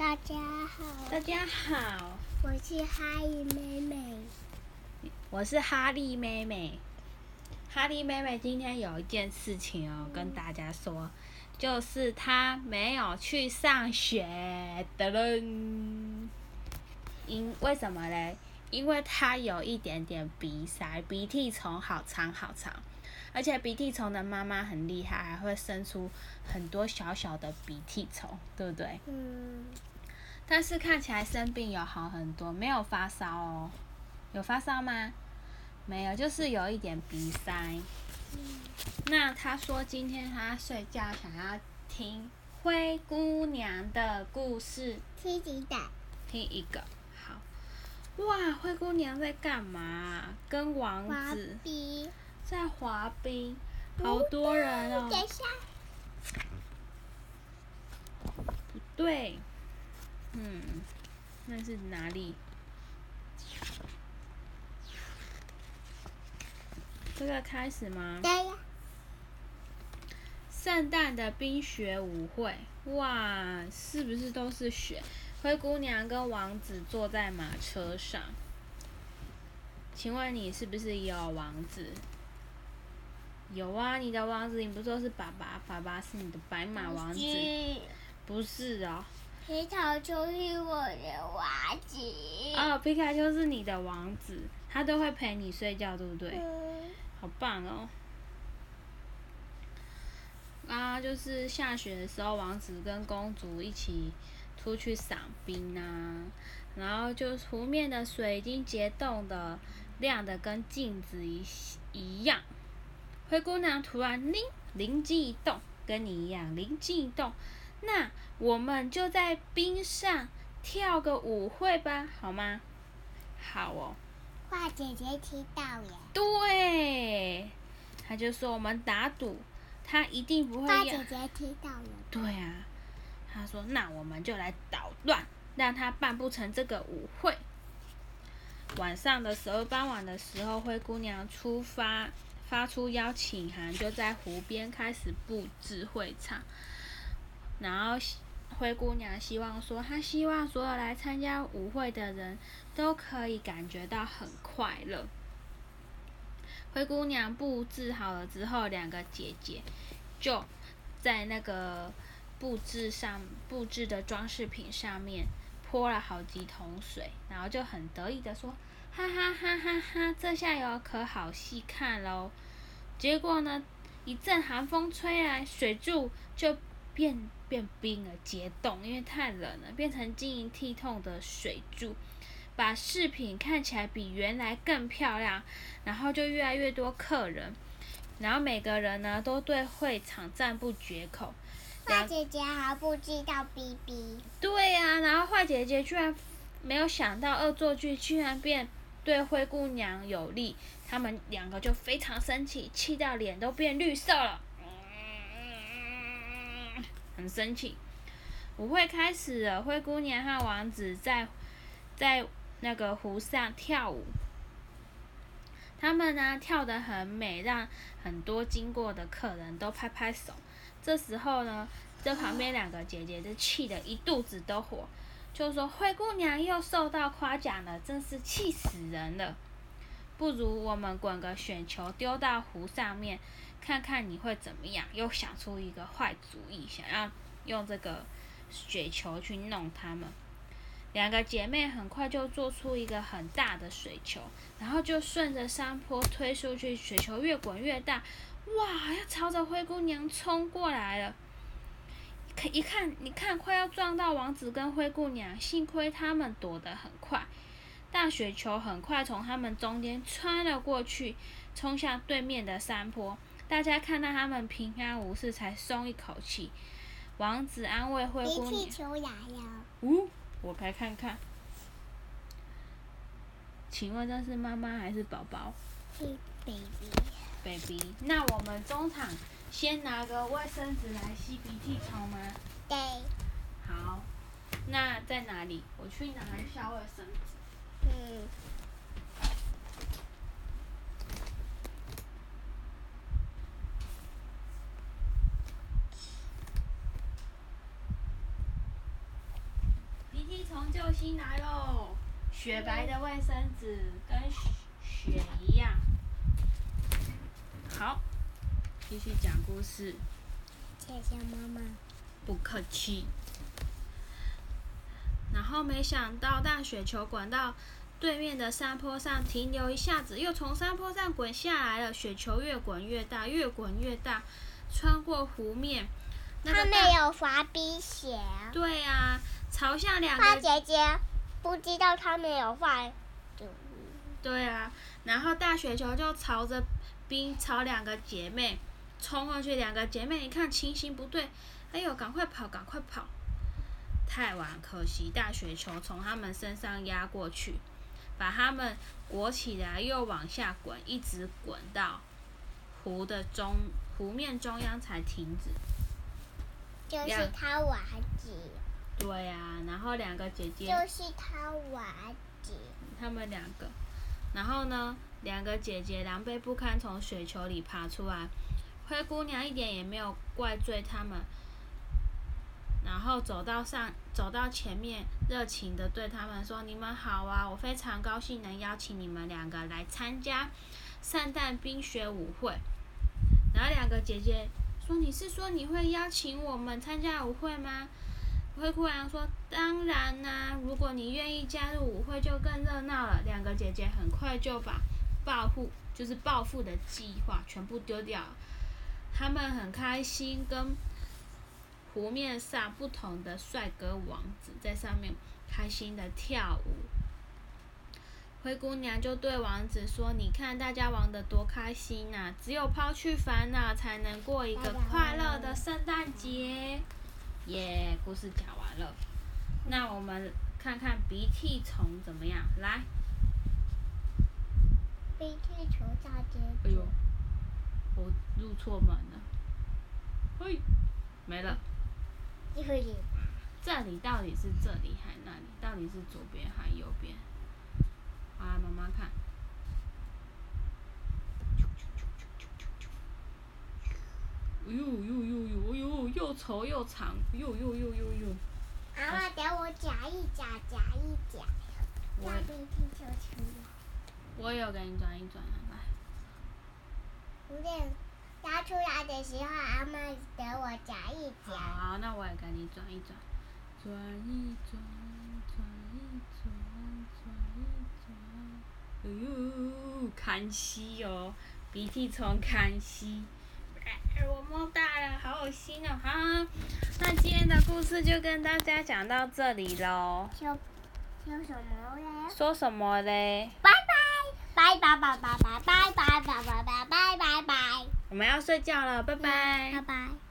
大家好，大家好，我是哈利妹妹。我是哈利妹妹。哈利妹妹今天有一件事情哦，跟大家说，就是她没有去上学的人。因为什么嘞？因为她有一点点鼻塞，鼻涕虫好长好长，而且鼻涕虫的妈妈很厉害，还会生出很多小小的鼻涕虫，对不对？嗯，但是看起来生病有好很多，没有发烧哦。有发烧吗？没有，就是有一点鼻塞。那他说今天他睡觉想要听灰姑娘的故事，听几个？听一个。好，哇，灰姑娘在干嘛？跟王滑子冰，在滑冰，好多人哦。等一下，不对，嗯，那是哪里？这个开始吗？对呀，圣诞的冰雪舞会，哇，是不是都是雪？灰姑娘跟王子坐在马车上。请问你是不是有王子？有啊，你的王子，你不是说是爸爸？爸爸是你的白马王子，不是哦。皮卡丘是我的王子。哦，皮卡丘是你的王子，他都会陪你睡觉，对不对？嗯，好棒哦！啊，就是下雪的时候，王子跟公主一起出去赏冰啊，然后就湖面的水已经结冻的亮的跟镜子一一样。灰姑娘突然灵灵机一动，跟你一样灵机一动，那我们就在冰上跳个舞会吧，好吗？好哦。画姐姐听到耶，对，他就说我们打赌，他一定不会要画姐。姐听到了。对啊，他说那我们就来捣乱，让他办不成这个舞会。晚上的时候，傍晚的时候，灰姑娘出发，发出邀请函，就在湖边开始布置会场。然后灰姑娘希望说，她希望所有来参加舞会的人都可以感觉到很快乐。灰姑娘布置好了之后，两个姐姐就在那个布置上布置的装饰品上面泼了好几桶水，然后就很得意的说：“哈哈哈哈哈，这下有可好戏看喽！”结果呢，一阵寒风吹来，水柱就变变冰了，结冻，因为太冷了，变成晶莹剔透的水柱，把饰品看起来比原来更漂亮，然后就越来越多客人，然后每个人呢都对会场赞不绝口。坏姐姐还不知道 B B，对呀、然后坏姐姐居然没有想到恶作剧居然变对灰姑娘有利，他们两个就非常生气，气到脸都变绿色了，很生气。舞会开始了，灰姑娘和王子在在那个湖上跳舞，他们呢跳得很美，让很多经过的客人都拍拍手。这时候呢，这旁边两个姐姐就气得一肚子都火，就说灰姑娘又受到夸奖了，真是气死人了。不如我们滚个雪球丢到湖上面，看看你会怎么样。又想出一个坏主意，想要用这个雪球去弄他们。两个姐妹很快就做出一个很大的水球，然后就顺着山坡推出去，雪球越滚越大，哇，要朝着灰姑娘冲过来了。可一看，你看，快要撞到王子跟灰姑娘，幸亏他们躲得很快，大雪球很快从他们中间穿了过去，冲向对面的山坡。大家看到他们平安无事，才松一口气。王子安慰灰鼻姑娘涕：“球来了，呜、我来看看。请问这是妈妈还是宝宝是 baby。？baby？那我们中场先拿个卫生纸来吸鼻涕虫吗？对，好，那在哪里？我去拿一下卫生纸。嗯，从救星来喽！雪白的卫生纸跟雪一样。好，继续讲故事。谢谢妈妈。不客气。然后没想到大雪球滚到对面的山坡上停留一下子，又从山坡上滚下来了。雪球越滚越大，越滚越大，穿过湖面。那他没有滑冰鞋。对呀、朝向两花个姐姐不知道他没有画。对啊，然后大雪球就朝着冰朝两个姐妹冲过去，两个姐妹一看情形不对，哎呦，赶快跑，赶快跑！太晚，可惜大雪球从他们身上压过去，把他们裹起来，又往下滚，一直滚到湖的中湖面中央才停止。就是他娃子，对啊，然后两个姐姐。就是他娃子。他们两个，然后呢，两个姐姐狼狈不堪从雪球里爬出来，灰姑娘一点也没有怪罪他们，然后走到上，走到前面，热情的对他们说：“你们好啊，我非常高兴能邀请你们两个来参加圣诞冰雪舞会。”然后两个姐姐说：“你是说你会邀请我们参加舞会吗？”灰姑娘说：“当然啦、如果你愿意加入舞会，就更热闹了。”两个姐姐很快就把报复，就是报复的计划全部丢掉了。他们很开心，跟湖面上不同的帅哥王子在上面开心的跳舞。灰姑娘就对王子说：“你看大家玩的多开心呐、只有抛去烦恼，才能过一个快乐的圣诞节。”耶故事讲完了，那我们看看鼻涕虫怎么样？来，鼻涕虫大结哎呦，我入错门了，嘿，没了。这里到底是这里还那里？到底是左边还右边？好来妈妈看。哎呦呦呦呦！哎呦，又丑又长，呦呦呦呦呦！妈妈，给我夹一夹，夹一夹，我把鼻涕球出来。我有给你转一转啊，来。有点拉出来的时候，阿妈给我夹一夹。好，那我也给你转一转，转一转，转一转，转一转。哎呦，康熙哦，鼻涕虫康熙。哎我摸大了，好恶心哦！好，那今天的故事就跟大家讲到这里喽。说说什么嘞？说什么嘞？拜拜，拜拜拜拜拜拜拜拜拜拜拜拜拜，我们要睡觉了，拜拜拜拜。